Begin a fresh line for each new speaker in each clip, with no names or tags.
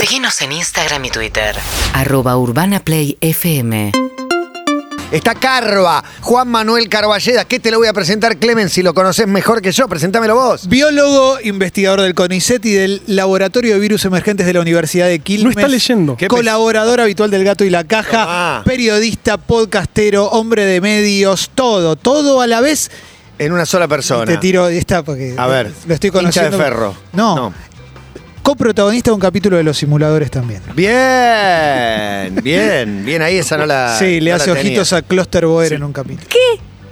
Seguinos en Instagram y Twitter.
Arroba Urbana Play FM.
Está Carva, Juan Manuel Carballeda. ¿Qué te lo voy a presentar, Clemen? Si lo conoces mejor que yo, presentámelo vos.
Biólogo, investigador del CONICET y del Laboratorio de Virus Emergentes de la Universidad de Quilmes.
No está leyendo.
¿Qué
Colaborador habitual del Gato y la Caja, periodista, podcastero, hombre de medios, todo, todo a la vez.
En una sola persona.
Te tiro esta porque
A ver,
lo estoy
hincha
conociendo.
de ferro.
No,
No.
Coprotagonista de un capítulo de los simuladores también.
Bien, bien, bien ahí esa no la.
sí, le
no
hace
tenía.
ojitos a Cluster Boer
Sí.
en un capítulo.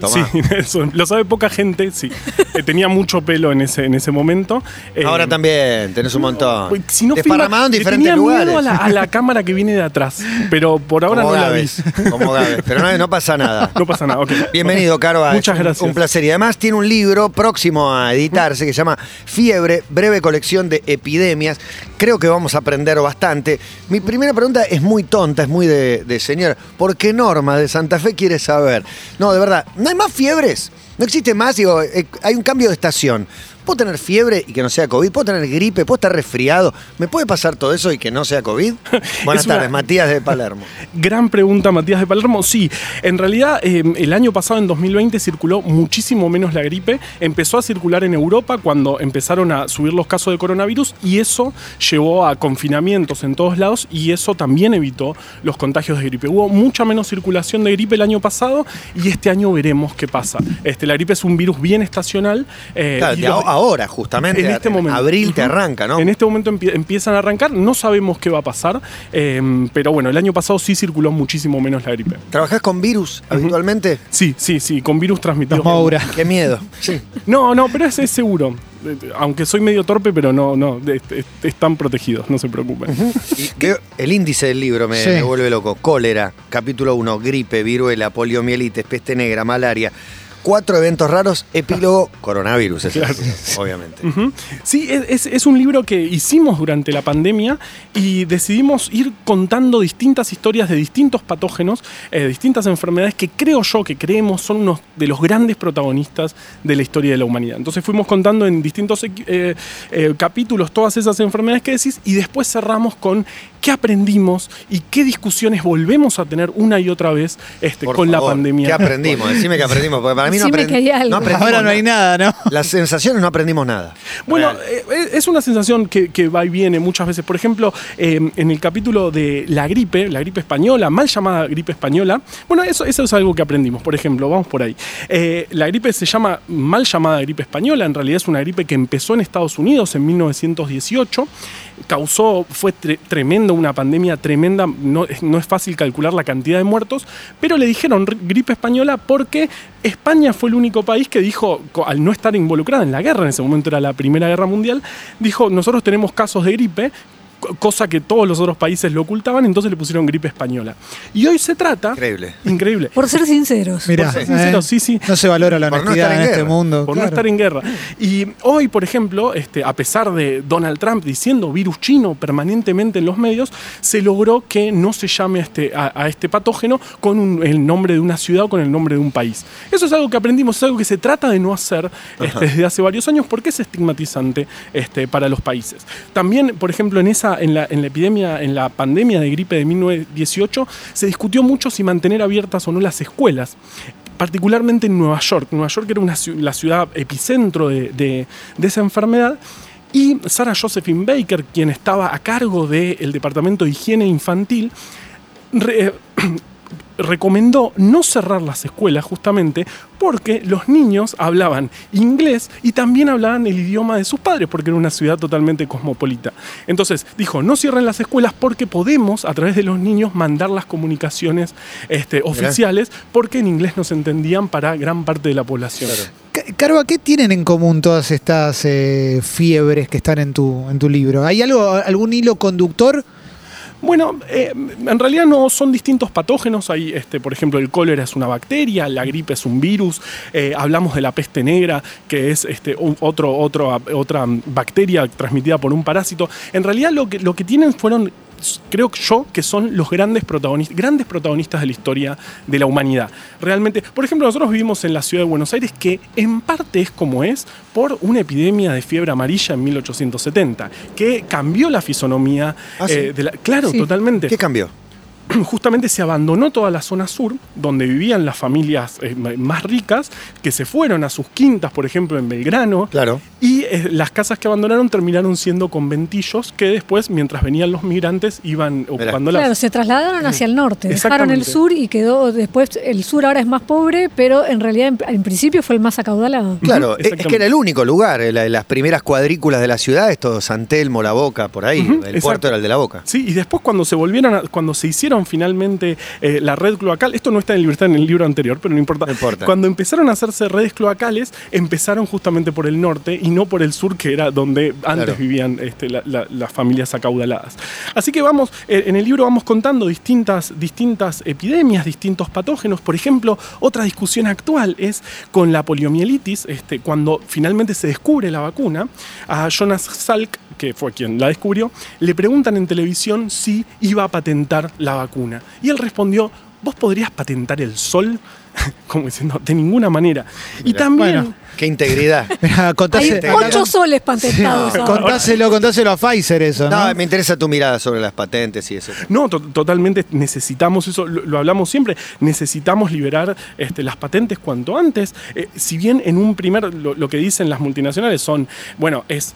Tomá.
Sí, eso, lo sabe poca gente, sí. Eh, tenía mucho pelo en ese, en ese momento. Eh,
Ahora también, tenés un montón.
Si no
Desparramado en diferentes
tenía
lugares.
miedo a la, a la cámara que viene de atrás, pero por ahora
como
no la vi.
como Gávez. Pero no, no pasa nada.
No pasa nada, ok.
Bienvenido, Carva.
Muchas gracias.
Un placer. Y además tiene un libro próximo a editarse que se llama Fiebre, breve colección de epidemias. Creo que vamos a aprender bastante. Mi primera pregunta es muy tonta, es muy de, de señor. ¿Por qué Norma de Santa Fe quiere saber? No, de verdad, ¿no hay más fiebres? ¿No existe más? Digo, eh, hay un cambio de estación. ¿Puedo tener fiebre y que no sea COVID? ¿Puedo tener gripe? ¿Puedo estar resfriado? ¿Me puede pasar todo eso y que no sea COVID? Buenas
una-
tardes, Matías de Palermo.
Gran pregunta, Matías de Palermo. Sí, en realidad eh, el año pasado, en 2020, circuló muchísimo menos la gripe. Empezó a circular en Europa cuando empezaron a subir los casos de coronavirus y eso llevó a confinamientos en todos lados y eso también evitó los contagios de gripe. Hubo mucha menos circulación de gripe el año pasado y este año veremos qué pasa. Este, la gripe es un virus bien estacional. eh,
Claro,
y los-
ahora, justamente.
en este momento.
Abril te arranca, ¿no?
En este momento empie- empiezan a arrancar, no sabemos qué va a pasar, eh, pero bueno, el año pasado sí circuló muchísimo menos la gripe.
¿Trabajás con virus habitualmente?
Sí, sí, sí, con virus transmitidos.
Maura.
Qué miedo. Sí.
No, no, pero es, es seguro. Eh, Aunque soy medio torpe, pero no, no, están protegidos, no se preocupen.
Y el índice del libro me,
Sí.
me vuelve loco. Cólera, capítulo 1, gripe, viruela, poliomielitis, peste negra, malaria. Cuatro eventos raros, epílogo, coronavirus, es
Claro.
así, obviamente.
Sí, es, es- un libro que hicimos durante la pandemia y decidimos ir contando distintas historias de distintos patógenos, eh, distintas enfermedades que creo yo, que creemos son unos de los grandes protagonistas de la historia de la humanidad. Entonces fuimos contando en distintos eh, eh, capítulos todas esas enfermedades que decís y después cerramos con qué aprendimos y qué discusiones volvemos a tener una y otra vez este,
Por
con la pandemia.
¿Qué aprendimos? Decime que aprendimos, porque para mí no, aprend- no aprendimos
Ahora no hay nada, ¿no?
Las sensaciones no aprendimos nada.
Bueno,
Real.
eh, es una sensación que, que va y viene muchas veces. Por ejemplo, eh, en el capítulo de la gripe, la gripe española, mal llamada gripe española, bueno, eso, eso es algo que aprendimos. Por ejemplo, vamos por ahí. Eh, la gripe se llama mal llamada gripe española, en realidad es una gripe que empezó en Estados Unidos en 1918 causó, fue tre- tremendo, una pandemia tremenda, no, es- no es fácil calcular la cantidad de muertos, pero le dijeron ri- gripe española porque España fue el único país que dijo, al no estar involucrada en la guerra, en ese momento era la Primera Guerra Mundial, dijo, nosotros tenemos casos de gripe, cosa que todos los otros países lo ocultaban, entonces le pusieron gripe española. Y hoy se trata...
Increíble.
Increíble.
Por ser sinceros.
Mirá,
Por ser sincero,
¿eh?
sí, sí.
No se valora la
Por no
honestidad
en
en, este mundo.
por
claro.
no estar en guerra. Y hoy, por ejemplo, este, a pesar de Donald Trump diciendo virus chino permanentemente en los medios, se logró que no se llame a este, a, a este patógeno con un- el nombre de una ciudad o con el nombre de un país. Eso es algo que aprendimos, es algo que se trata de no hacer este, desde hace varios años porque es estigmatizante este, para los países. También, por ejemplo, en, esa, en, la, epidemia, en la pandemia de gripe de 1918, se discutió mucho si mantener abiertas o no las escuelas particularmente en Nueva York. Nueva York era la ciudad epicentro de, esa enfermedad. Y Sarah Josephine Baker, quien estaba a cargo del Departamento de Higiene Infantil, re- recomendó no cerrar las escuelas justamente porque los niños hablaban inglés y también hablaban el idioma de sus padres porque era una ciudad totalmente cosmopolita. Entonces dijo, no cierren las escuelas porque podemos a través de los niños mandar las comunicaciones este, oficiales porque en inglés no se entendían para gran parte de la población.
Ca- Carva, ¿qué tienen en común todas estas eh, fiebres que están en tu, en tu libro? ¿Hay algo, algún hilo conductor?
Bueno, eh, en realidad no son distintos patógenos. Hay, este, por ejemplo, el cólera es una bacteria, la gripe es un virus. eh, hablamos de la peste negra, que es este, otro, otro, otra bacteria transmitida por un parásito. En realidad lo que, lo que tienen fueron creo yo que son los grandes protagonistas, grandes protagonistas de la historia de la humanidad. Realmente, por ejemplo, nosotros vivimos en la ciudad de Buenos Aires, que en parte es como es por una epidemia de fiebre amarilla en 1870, que cambió la fisonomía
¿Ah, sí?
eh, de la. Claro,
Sí.
totalmente
¿Qué cambió?
justamente se abandonó toda la zona sur, donde vivían las familias eh, más ricas, que se fueron a sus quintas, por ejemplo, en Belgrano.
Claro.
Y eh, las casas que abandonaron terminaron siendo conventillos que después, mientras venían los migrantes, iban ocupando
Claro,
las.
se trasladaron hacia el norte, dejaron el sur y quedó después, el sur ahora es más pobre, pero en realidad en, en principio fue el más acaudalado.
Claro,
Ujú,
es- es que era el único lugar, eh, la- las primeras cuadrículas de la ciudad, es todo San Telmo, La Boca, por ahí, el
exacto.
puerto era el de La Boca.
Sí, y después cuando se volvieron, a- cuando se hicieron finalmente eh, la red cloacal, esto no está en libertad en el libro anterior, pero no importa.
No importa.
Cuando empezaron a hacerse redes cloacales, empezaron justamente por el norte y no por el sur, que era donde antes
Claro.
vivían este, la- la- las familias acaudaladas. Así que vamos, eh, en el libro vamos contando distintas, distintas epidemias, distintos patógenos. Por ejemplo, otra discusión actual es con la poliomielitis, este, cuando finalmente se descubre la vacuna, a Jonas Salk, que fue quien la descubrió, le preguntan en televisión si iba a patentar la vacuna. Y él respondió, ¿vos podrías patentar el sol? Como diciendo, de ninguna manera. Y también...
bueno.
Qué integridad.
Mirá,
Hay ocho soles patentados. ahora.
contáselo, contáselo a Pfizer eso, ¿no?
No, me interesa tu mirada sobre las patentes y eso.
No, to- totalmente necesitamos eso, lo, lo hablamos siempre, necesitamos liberar este, las patentes cuanto antes. Eh, si bien en un primer, lo, lo que dicen las multinacionales son, bueno, es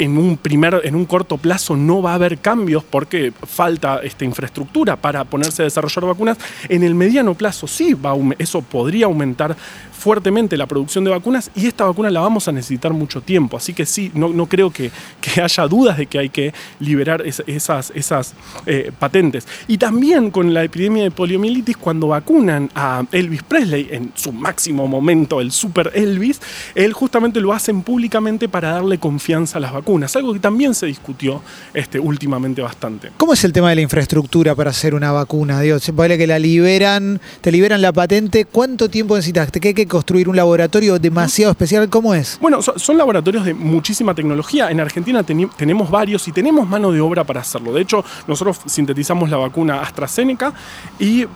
en un primer, en un corto plazo no va a haber cambios porque falta esta infraestructura para ponerse a desarrollar vacunas. En el mediano plazo sí va eso podría aumentar fuertemente la producción de vacunas y esta vacuna la vamos a necesitar mucho tiempo. Así que sí, no, no creo que, que haya dudas de que hay que liberar es- esas, esas eh, patentes. Y también con la epidemia de poliomielitis, cuando vacunan a Elvis Presley en su máximo momento, el super Elvis, él justamente lo hacen públicamente para darle confianza a las vacunas, algo que también se discutió este, últimamente bastante.
¿Cómo es el tema de la infraestructura para hacer una vacuna? Dios, se puede que la liberan, te liberan la patente. ¿Cuánto tiempo necesitas? ¿Te hay que construir un laboratorio demasiado especial? ¿Cómo es?
Bueno, so- son laboratorios de muchísima tecnología. En Argentina tenemos varios y tenemos mano de obra para hacerlo. De hecho, nosotros sintetizamos la vacuna AstraZeneca y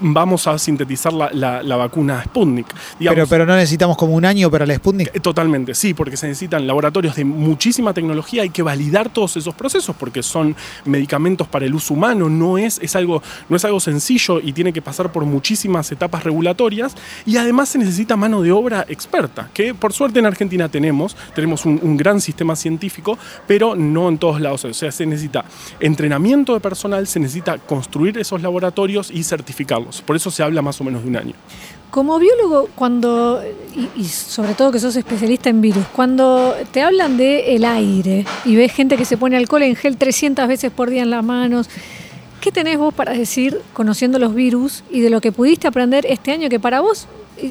vamos a sintetizar la, la- la vacuna Sputnik. Digamos,
Pero, pero no necesitamos como un año para la Sputnik.
eh, Totalmente, sí, porque se necesitan laboratorios de muchísima tecnología, hay que validar todos esos procesos porque son medicamentos para el uso humano, no es, es algo, no es algo sencillo y tiene que pasar por muchísimas etapas regulatorias y además se necesita mano de obra experta, que por suerte en Argentina tenemos, tenemos un, un gran sistema científico, pero no en todos lados, o sea, se necesita entrenamiento de personal, se necesita construir esos laboratorios y certificarlos, por eso se habla más o menos de un año.
Como biólogo, cuando, y, sobre todo que sos especialista en virus, cuando te hablan de el aire y ves gente que se pone alcohol en gel 300 veces por día en las manos, ¿qué tenés vos para decir, conociendo los virus y de lo que pudiste aprender este año, que para vos,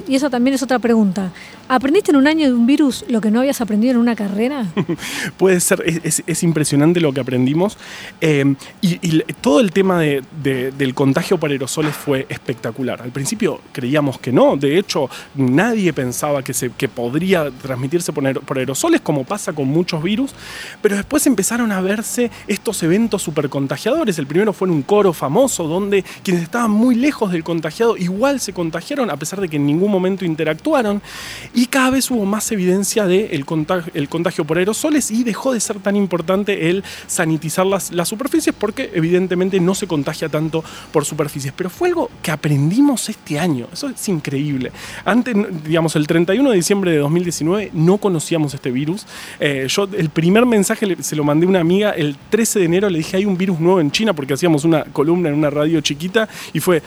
y eso también es otra pregunta, ¿aprendiste en un año de un virus lo que no habías aprendido en una carrera?
puede ser, es, es- es impresionante lo que aprendimos. Eh, y, todo el tema de- de- del contagio por aerosoles fue espectacular. Al principio creíamos que no, de hecho nadie pensaba que, se, que podría transmitirse por, por aerosoles como pasa con muchos virus, pero después empezaron a verse estos eventos super contagiadores. El primero fue en un coro famoso donde quienes estaban muy lejos del contagiado igual se contagiaron a pesar de que en ningún momento interactuaron y cada vez hubo más evidencia del el contagio, el contagio por aerosoles y dejó de ser tan importante el sanitizar las, superficies porque evidentemente no se contagia tanto por superficies. Pero fue algo que aprendimos este año, eso es increíble. Antes, digamos, el 31 de diciembre de 2019 no conocíamos este virus. Eh, yo el primer mensaje se lo mandé a una amiga el 13 de enero, le dije hay un virus nuevo en China porque hacíamos una columna en una radio chiquita y fue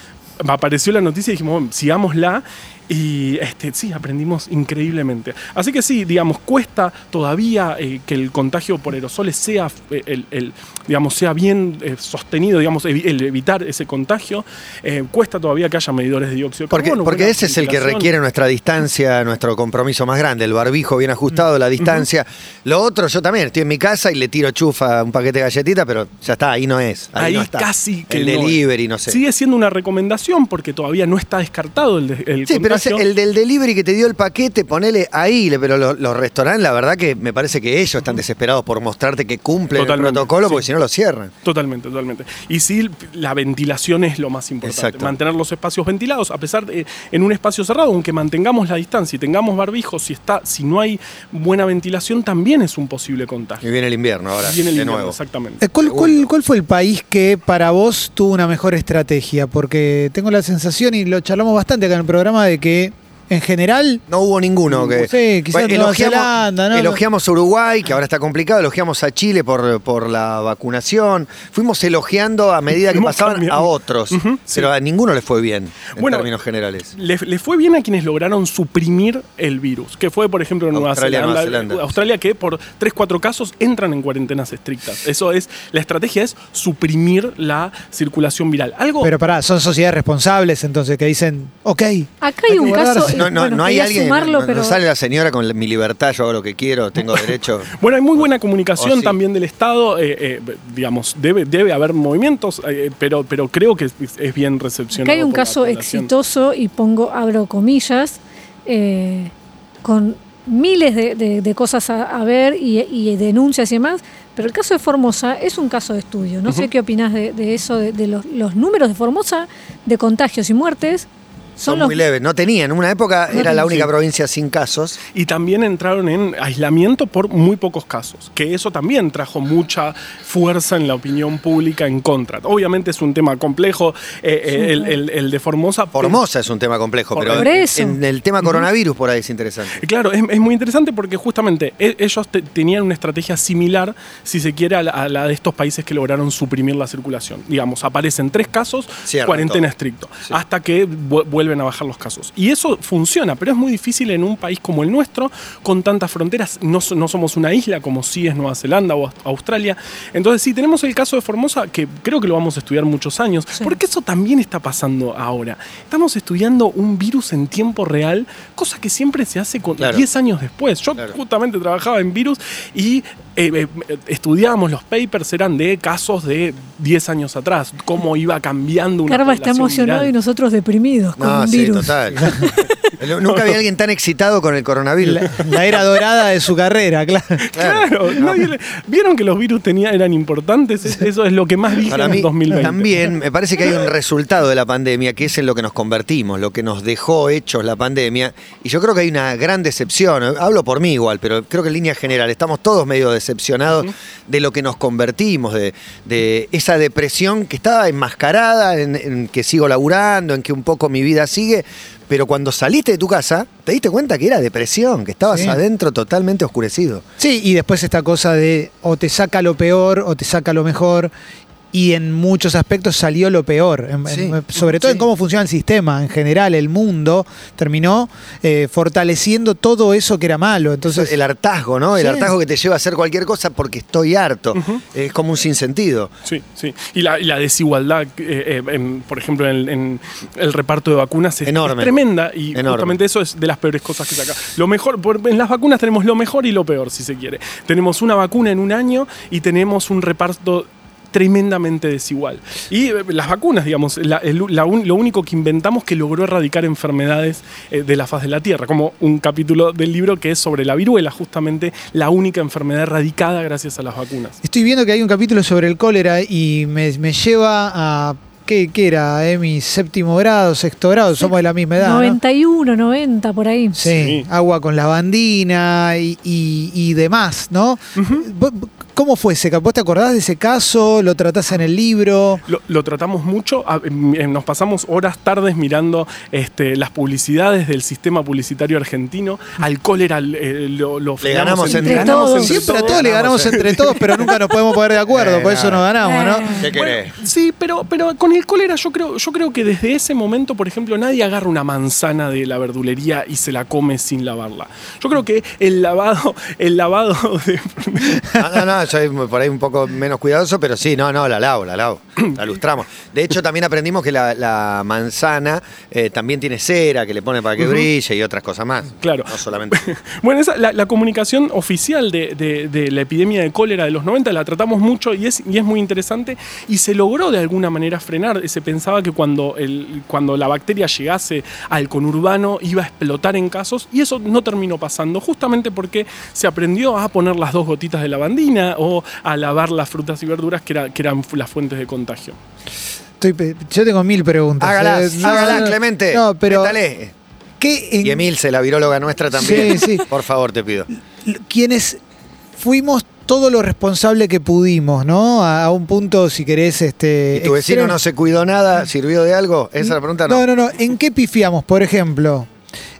apareció la noticia y dijimos, sigámosla. Y este, sí, aprendimos increíblemente. Así que sí, digamos, cuesta todavía eh, que el contagio por aerosoles sea, eh, el, el, digamos, sea bien eh, sostenido, digamos, evi- el evitar ese contagio. Cuesta todavía que haya medidores de dióxido de
Porque,
carbono.
porque
buena
ese es el que requiere nuestra distancia, nuestro compromiso más grande, el barbijo bien ajustado, la distancia. Lo otro, yo también estoy en mi casa y le tiro chufa un paquete de galletitas, pero ya está, ahí no es. Ahí,
Ahí
no está.
casi que
El
no
delivery, no sé.
Sigue siendo una recomendación porque todavía no está descartado el, el
Sí, pero El del delivery que te dio el paquete, ponele ahí, le- pero lo- los, restaurantes, la verdad que me parece que ellos están desesperados por mostrarte que cumplen
Totalmente,
el protocolo,
sí.
porque si no lo cierran.
Totalmente, totalmente. Y sí, la ventilación es lo más importante.
Exacto.
Mantener los espacios ventilados, a pesar de en un espacio cerrado, aunque mantengamos la distancia y tengamos barbijos, si está, si no hay buena ventilación, también es un posible
Y
contagio.
viene el invierno ahora,
Viene el
de
invierno,
nuevo.
exactamente.
Eh, ¿Cuál, cuál, cuál fue el país que para vos tuvo una mejor estrategia? Porque tengo la sensación, y lo charlamos bastante acá en el programa, de que que en general
No hubo ninguno que.
Sí, quizás
Bueno,
Nueva Zelanda, ¿no?
elogiamos a Uruguay, que ahora está complicado, elogiamos a Chile por, por la vacunación. Fuimos elogiando a medida que pasaban
cambiando.
a otros. Pero a ninguno le fue bien, en
Bueno,
términos generales.
Le, le fue bien a quienes lograron suprimir el virus, que fue, por ejemplo, en Nueva
Australia,
Zelanda,
Nueva Zelanda.
Australia, que por 3, 4 casos entran en cuarentenas estrictas. Eso es, la estrategia es suprimir la circulación viral. Algo
Pero pará, son sociedades responsables entonces que dicen, ok.
Acá hay un caso.
No, no,
bueno,
no hay alguien.
sumarlo,
no- no
pero
sale la señora con mi libertad, yo hago lo que quiero, tengo derecho.
Bueno, hay muy buena comunicación
Oh, sí.
también del Estado, eh, eh, digamos, debe, debe haber movimientos, eh, pero, pero creo que es, es bien recepcionado.
acá hay un caso exitoso, y pongo, abro comillas, eh, con miles de, de- de cosas a, a ver y, y denuncias y demás, pero el caso de Formosa es un caso de estudio. No sé qué opinás de, de eso, de, de los, los números de Formosa de contagios y muertes. Son,
Son
los
muy leves. No tenían. En una época
No
era la única
Sí.
provincia sin casos.
Y también entraron en aislamiento por muy pocos casos, que eso también trajo mucha fuerza en la opinión pública en contra. Obviamente es un tema complejo, eh, eh, el, el- el de Formosa.
Formosa es un tema complejo,
Por
pero
eso.
en el tema coronavirus por ahí es interesante.
Eh, Claro, es, es muy interesante porque justamente e- ellos te- tenían una estrategia similar, si se quiere, a la, a la de estos países que lograron suprimir la circulación. Digamos, aparecen tres casos, cuarentena estricto,
Sí.
hasta que vu- vuelven a bajar los casos. Y eso funciona, pero es muy difícil en un país como el nuestro, con tantas fronteras. No, no somos una isla como sí es Nueva Zelanda o Aust- Australia. Entonces, sí, tenemos el caso de Formosa, que creo que lo vamos a estudiar muchos años,
Sí.
porque eso también está pasando ahora. Estamos estudiando un virus en tiempo real, cosa que siempre se hace con
Claro.
10 años después. Yo
Claro.
justamente trabajaba en virus y eh, eh, estudiábamos los papers, eran de casos de 10 años atrás, cómo iba cambiando una
Carva está emocionado
viral.
y nosotros deprimidos
No,
un
sí,
virus.
total. Nunca vi a alguien tan excitado con el coronavirus.
La, la era dorada de su carrera, claro.
Le- vieron que los virus tenía, eran importantes, Es- eso es lo que más dije
Para
en
mí
el 2020.
también me parece que hay un resultado de la pandemia que es en lo que nos convertimos, lo que nos dejó hechos la pandemia. Y yo creo que hay una gran decepción. Hablo por mí igual, pero creo que en línea general estamos todos medio decepcionados de lo que nos convertimos, de, de esa depresión que estaba enmascarada, en, en que sigo laburando, en que un poco mi vida sigue. Pero cuando saliste de tu casa, te diste cuenta que era depresión, que estabas
Sí.
adentro totalmente oscurecido.
Sí, y después esta cosa de o te saca lo peor o te saca lo mejor. Y en muchos aspectos salió lo peor. En-
Sí,
en- sobre todo en cómo funciona el sistema. En general, el mundo terminó eh, fortaleciendo todo eso que era malo. Entonces,
el hartazgo, ¿no? El
Sí.
hartazgo que te lleva a hacer cualquier cosa porque estoy harto. Es como un sinsentido.
Sí, sí. Y la, y la desigualdad, eh, eh, en, por ejemplo, en, en el reparto de vacunas es,
Enorme.
es tremenda y
Enorme.
justamente eso es de las peores cosas que saca. Lo mejor, en las vacunas tenemos lo mejor y lo peor, si se quiere. Tenemos una vacuna en un año y tenemos un reparto tremendamente desigual. Y eh, las vacunas, digamos, la- el- la un- lo único que inventamos que logró erradicar enfermedades eh, de la faz de la Tierra, como un capítulo del libro que es sobre la viruela, justamente la única enfermedad erradicada gracias a las vacunas.
estoy viendo que hay un capítulo sobre el cólera y me, me lleva a. ¿Qué, qué era? Eh? Mi séptimo grado, sexto grado, somos de la misma edad. ¿no?
91, 90, por ahí.
Sí,
Sí.
agua con lavandina y, y- y demás, ¿no? ¿Vos- ¿Cómo fue ese caso? ¿Vos te acordás de ese caso? ¿Lo tratás en el libro?
Lo, lo tratamos mucho, em, em, nos pasamos horas, tardes mirando este, las publicidades del sistema publicitario argentino. Al cólera eh, lo, lo frenamos
ganamos
entre
ganamos
todos.
entre
Siempre a
todos.
todos le ganamos entre todos, pero nunca nos podemos poner de acuerdo,
Eh,
por eso nos ganamos, ¿no?
Eh.
¿Qué querés?
Bueno, sí, pero, pero con el cólera yo creo, yo creo que desde ese momento, por ejemplo, nadie agarra una manzana de la verdulería y se la come sin lavarla. Yo creo que el lavado, el lavado de,
No, no, no, soy por ahí un poco menos cuidadoso, pero sí, no, no, la lavo, la lavo, la lustramos. De hecho, también aprendimos que la, la manzana eh, también tiene cera que le pone para que brille y otras cosas más.
Claro.
No solamente.
Bueno, esa, la, la comunicación oficial de, de- de la epidemia de cólera de los 90 la tratamos mucho y es, y es muy interesante y se logró de alguna manera frenar. Se pensaba que cuando, el, cuando la bacteria llegase al conurbano iba a explotar en casos y eso no terminó pasando, justamente porque se aprendió a poner las dos gotitas de lavandina o a lavar las frutas y verduras que, era- que eran las fuentes de contagio.
Estoy yo tengo mil preguntas.
Hágalas,
Eh, no,
hágalas,
no,
Clemente.
No, pero.
Métale.
¿qué en-
Y Emilce, la viróloga nuestra también.
Sí, sí.
Por favor, te pido.
quienes fuimos todo lo responsable que pudimos, ¿no? A, a un punto, si querés, este.
¿Y tu vecino
extremo.
no se cuidó nada? ¿Sirvió de algo? Esa es la pregunta, no.
No, no, no. ¿En qué pifiamos? Por ejemplo,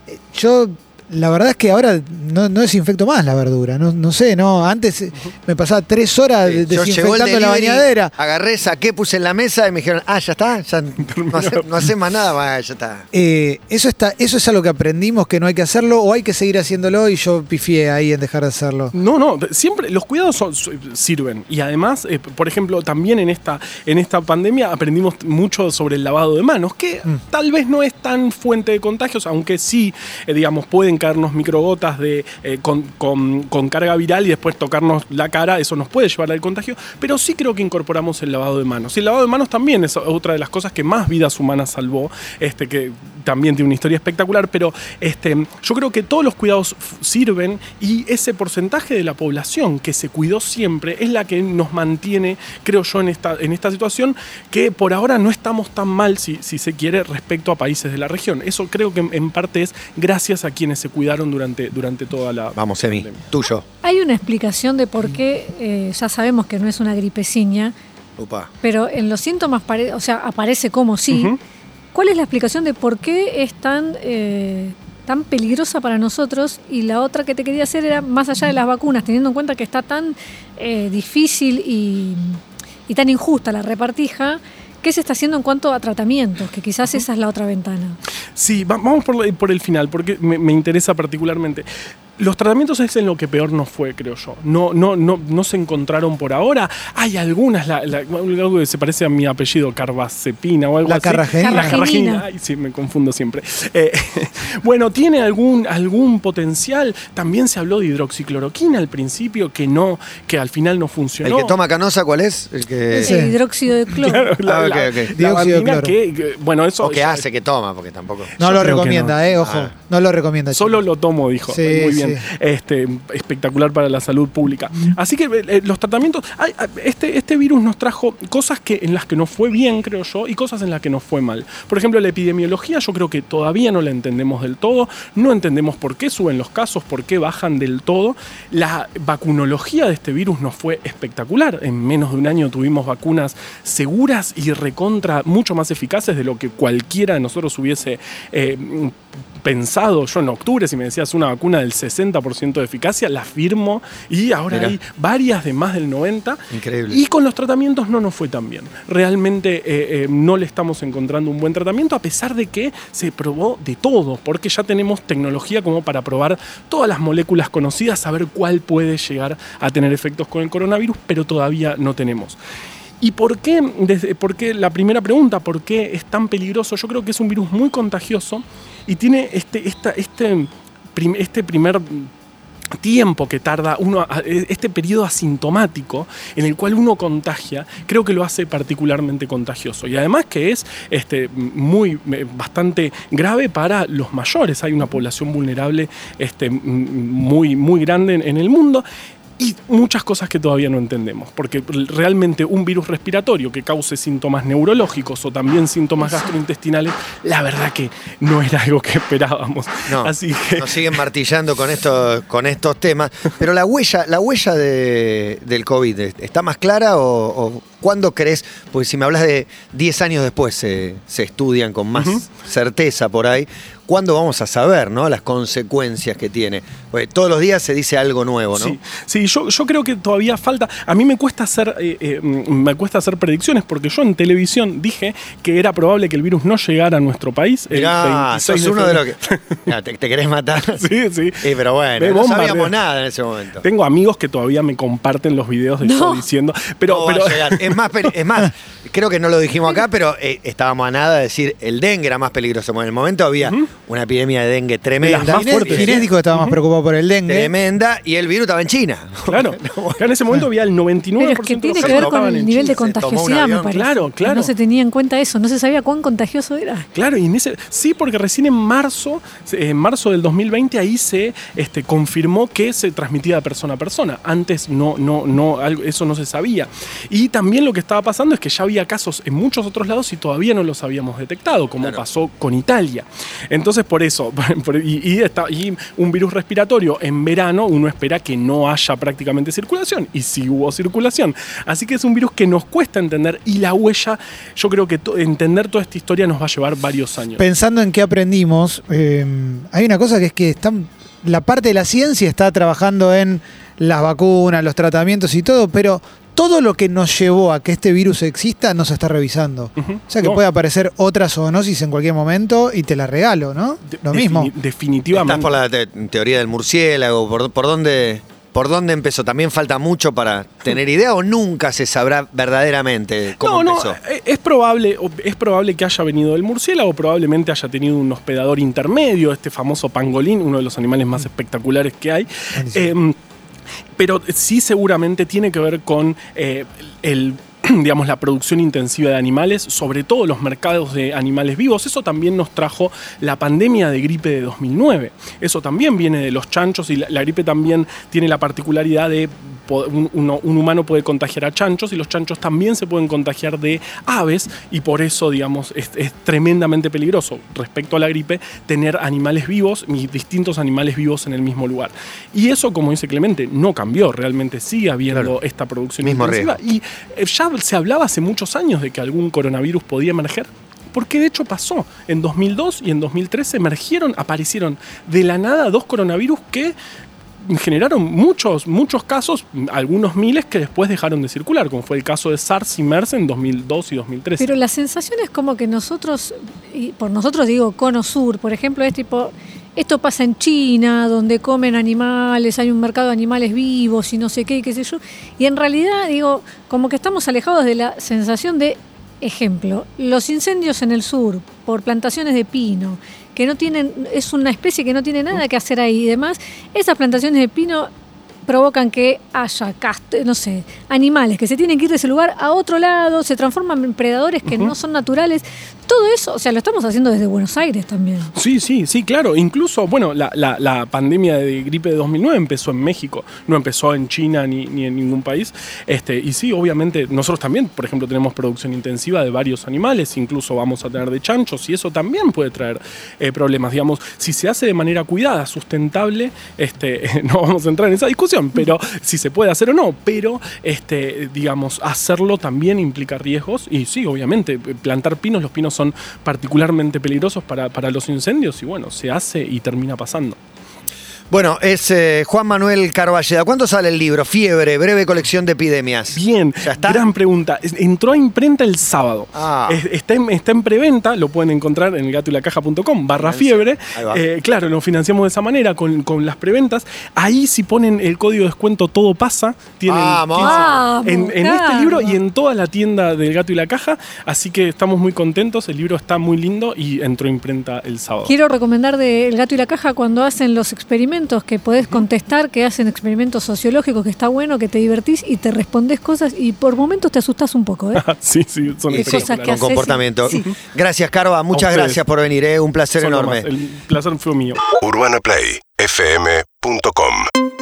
eh, yo. La verdad es que ahora no, no desinfecto más la verdura. No, no sé, no. Antes eh, me pasaba tres horas
Sí, yo llegó el
desinfectando la bañadera.
Agarré, saqué, puse en la mesa y me dijeron, ah, ya está, ya no hace, no hace más nada, va, ya está.
Eh, eso está, eso es algo que aprendimos que no hay que hacerlo o hay que seguir haciéndolo y yo pifié ahí en dejar de hacerlo.
No, no, siempre los cuidados son- sirven. Y además, eh, por ejemplo, también en esta, en esta pandemia aprendimos mucho sobre el lavado de manos, que tal vez no es tan fuente de contagios, aunque sí, eh, digamos, pueden caernos microgotas de, eh, con, con- carga viral y después tocarnos la cara, eso nos puede llevar al contagio, pero sí creo que incorporamos el lavado de manos. Y el lavado de manos también es otra de las cosas que más vidas humanas salvó, este, que también tiene una historia espectacular, pero este, yo creo que todos los cuidados sirven y ese porcentaje de la población que se cuidó siempre es la que nos mantiene, creo yo, en esta, en esta situación, que por ahora no estamos tan mal, si, si se quiere, respecto a países de la región. Eso creo que en, parte es gracias a quienes se cuidaron durante, durante toda la...
Vamos, Emi, tuyo.
Hay una explicación de por qué, eh, ya sabemos que no es una gripeciña,
Upa.
pero en los síntomas, o sea, aparece como sí. ¿Cuál es la explicación de por qué es tan, eh, tan peligrosa para nosotros? Y la otra que te quería hacer era, más allá de las vacunas, teniendo en cuenta que está tan eh, difícil y, y tan injusta la repartija, ¿qué se está haciendo en cuanto a tratamientos? Que quizás esa es la otra ventana.
Sí, va- vamos por el final, porque me, me interesa particularmente. Los tratamientos es en lo que peor nos fue, creo yo. No, no, no, no se encontraron por ahora. Hay algunas, la- la- algo que se parece a mi apellido, Carbazepina o algo
La
así.
carragenina.
La carragenina.
Carragenina.
Ay, sí, me confundo siempre. Eh, bueno, tiene algún, algún potencial. También se habló de hidroxicloroquina al principio, que no, que al final no
¿El
funcionó.
que toma canosa cuál es? El que...
Sí.
El hidróxido de cloro.
Claro, la,
Ah, ok,
la-
ok.
la
Dióxido de cloro.
que, que- bueno, eso
O que hace que toma, porque tampoco...
No
Yo
lo recomienda,
no.
eh, ojo.
Ah.
No lo recomienda.
Solo lo tomo, dijo.
Sí,
Muy bien.
sí.
Este, espectacular para la salud pública. Así que eh, los tratamientos. ay, este, este virus nos trajo cosas que, en las que nos fue bien, creo yo, y cosas en las que nos fue mal. Por ejemplo, la epidemiología, yo creo que todavía no la entendemos del todo. No entendemos por qué suben los casos, por qué bajan del todo. La vacunología de este virus nos fue espectacular. En menos de un año tuvimos vacunas seguras y recontra, mucho más eficaces de lo que cualquiera de nosotros hubiese eh, pensado yo en octubre, si me decías una vacuna del 60% de eficacia, la firmo y ahora hay varias de más del 90%.
Increíble.
Y con los tratamientos no nos fue tan bien. Realmente eh, eh, no le estamos encontrando un buen tratamiento, a pesar de que se probó de todo, porque ya tenemos tecnología como para probar todas las moléculas conocidas, saber cuál puede llegar a tener efectos con el coronavirus, pero todavía no tenemos. ¿Y por qué, desde, por qué? La primera pregunta, ¿por qué es tan peligroso? Yo creo que es un virus muy contagioso y tiene este, esta, este, este primer tiempo que tarda uno, este periodo asintomático en el cual uno contagia, creo que lo hace particularmente contagioso. Y además que es este, muy, bastante grave para los mayores. Hay una población vulnerable este, muy, muy grande en el mundo. Y muchas cosas que todavía no entendemos, porque realmente un virus respiratorio que cause síntomas neurológicos o también síntomas gastrointestinales, la verdad que no era algo que esperábamos.
No,
Así que
nos siguen martillando con, esto, con estos temas. Pero la huella, la huella de- del COVID, ¿está más clara o, o ¿Cuándo crees? Porque si me hablas de 10 años después se, se estudian con más certeza por ahí. ¿Cuándo vamos a saber ¿no? las consecuencias que tiene? Porque todos los días se dice algo nuevo, ¿no?
Sí, sí yo, yo creo que todavía falta. A mí me cuesta hacer eh, eh, me cuesta hacer predicciones porque yo en televisión dije que era probable que el virus no llegara a nuestro país. 26
sos uno de los que. Te, te querés matar.
Sí, sí.
Pero bueno,
Me
no sabíamos nada en ese momento.
Tengo amigos que todavía me comparten los videos de yo
No.
diciendo. Pero,
No va a
pero
llegar. Es más, es más, creo que no lo dijimos acá, pero eh, estábamos a nada de decir el dengue era más peligroso. Porque en el momento había una epidemia de dengue tremenda.
De las más
Ginés,
fuertes.
Ginés dijo que estaba más preocupado por el dengue.
Tremenda, y el virus estaba en China.
Claro, Acá en ese momento había el 99%
Pero es que
de
tiene
los
que ver con el nivel de
China.
Contagiosidad, me parece.
Claro, claro.
No se tenía en cuenta eso, no se sabía cuán contagioso era.
Claro, y en ese, sí, porque recién en marzo, en marzo del 2020, ahí se este, confirmó que se transmitía de persona a persona. Antes no, no, no, eso no se sabía. Y también lo que estaba pasando es que ya había casos en muchos otros lados y todavía no los habíamos detectado, como
Claro.
pasó con Italia. Entonces, por eso, y, y está- y un virus respiratorio en verano, uno espera que no haya prácticamente circulación. Y sí hubo circulación. Así que es un virus que nos cuesta entender y la huella, yo creo que to- entender toda esta historia nos va a llevar varios años.
Pensando en qué aprendimos, eh, hay una cosa que es que están, la parte de la ciencia está trabajando en las vacunas, los tratamientos y todo, pero todo lo que nos llevó a que este virus exista no se está revisando. O sea que
No.
puede aparecer otra zoonosis en cualquier momento y te la regalo, ¿no?
De-
Lo
defini-
mismo.
Definitivamente.
Estás por la te- teoría del murciélago, por, por dónde. ¿Por dónde empezó? ¿También falta mucho para tener idea o nunca se sabrá verdaderamente cómo
no,
empezó?
no, eh, es probable, es probable que haya venido del murciélago, probablemente haya tenido un hospedador intermedio, este famoso pangolín, uno de los animales más espectaculares que hay. Eh, pero sí seguramente tiene que ver con eh, el digamos, la producción intensiva de animales, sobre todo los mercados de animales vivos. Eso también nos trajo la pandemia de gripe de 2009. Eso también viene de los chanchos y la, gripe también tiene la particularidad de un, uno- un humano puede contagiar a chanchos y los chanchos también se pueden contagiar de aves y por eso, digamos, es, es tremendamente peligroso respecto a la gripe tener animales vivos y distintos animales vivos en el mismo lugar. Y eso, como dice Clemente, no cambió, realmente sigue habiendo
Claro.
esta producción
Mismo
intensiva. Y eh, ya se hablaba hace muchos años de que algún coronavirus podía emerger. Porque de hecho pasó. En 2002 y en 2013 emergieron, aparecieron de la nada dos coronavirus que generaron muchos, muchos casos, algunos miles que después dejaron de circular, como fue el caso de SARS y MERS en 2002 y 2013.
Pero la sensación es como que nosotros, y por nosotros digo Cono Sur, por ejemplo, es tipo, esto pasa en China, donde comen animales, hay un mercado de animales vivos y no sé qué, qué sé yo. Y en realidad, digo, como que estamos alejados de la sensación de, ejemplo, los incendios en el sur por plantaciones de pino, que no tienen, es una especie que no tiene nada que hacer ahí y demás, esas plantaciones de pino provocan que haya, no sé, animales que se tienen que ir de ese lugar a otro lado, se transforman en predadores que no son naturales. Todo eso, o sea, lo estamos haciendo desde Buenos Aires también.
Sí, sí, sí, claro. Incluso, bueno, la, la- la pandemia de gripe de 2009 empezó en México, no empezó en China ni, ni en ningún país. Este, y sí, obviamente, nosotros también, por ejemplo, tenemos producción intensiva de varios animales, incluso vamos a tener de chanchos, y eso también puede traer eh, problemas. Digamos, si se hace de manera cuidada, sustentable, este, no vamos a entrar en esa discusión, pero si se puede hacer o no, pero, este, digamos, hacerlo también implica riesgos, y sí, obviamente, plantar pinos, los pinos son particularmente peligrosos para, para los incendios, y bueno, se hace y termina pasando.
Bueno, es eh, Juan Manuel Carballeda. ¿Cuándo sale el libro? Fiebre, breve colección de epidemias.
Bien,
¿Ya está?
gran pregunta. Entró a imprenta el sábado.
Ah.
Es- está, en, está en preventa, lo pueden encontrar en elgatoylacaja.com barra fiebre. Eh, claro, lo financiamos de esa manera con, con las preventas. Ahí si ponen el código de descuento todo pasa, tienen,
Vamos.
en, en este libro y en toda la tienda del gato y la caja. Así que estamos muy contentos, el libro está muy lindo y entró a imprenta el sábado.
Quiero recomendar de El gato y la caja cuando hacen los experimentos que podés contestar, que hacen experimentos sociológicos, que está bueno, que te divertís y te respondes cosas y por momentos te asustás un poco. ¿eh?
sí, sí, son
cosas
espectaculares.
que
Con
haces
comportamiento.
y- sí.
Gracias, Carva. Muchas gracias por venir. ¿eh? Un placer
Son
enorme.
El placer fue mío.
UrbanaPlayFM.com